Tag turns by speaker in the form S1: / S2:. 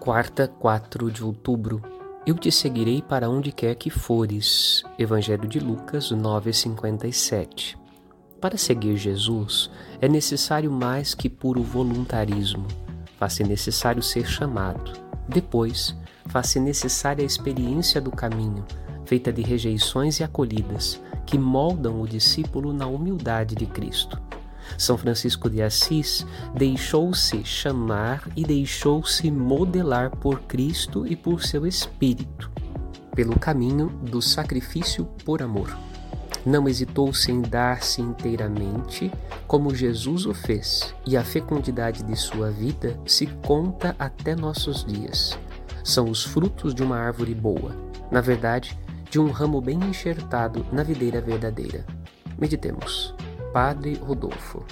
S1: Quarta, 4 de outubro. Eu te seguirei para onde quer que fores. Evangelho de Lucas 9:57. Para seguir Jesus é necessário mais que puro voluntarismo. Faz-se necessário ser chamado. Depois, faz-se necessária a experiência do caminho, feita de rejeições e acolhidas, que moldam o discípulo na humildade de Cristo. São Francisco de Assis deixou-se chamar e deixou-se modelar por Cristo e por seu Espírito, pelo caminho do sacrifício por amor. Não hesitou-se em dar-se inteiramente, como Jesus o fez, e a fecundidade de sua vida se conta até nossos dias. São os frutos de uma árvore boa, na verdade, de um ramo bem enxertado na videira verdadeira. Meditemos. Padre Rodolfo.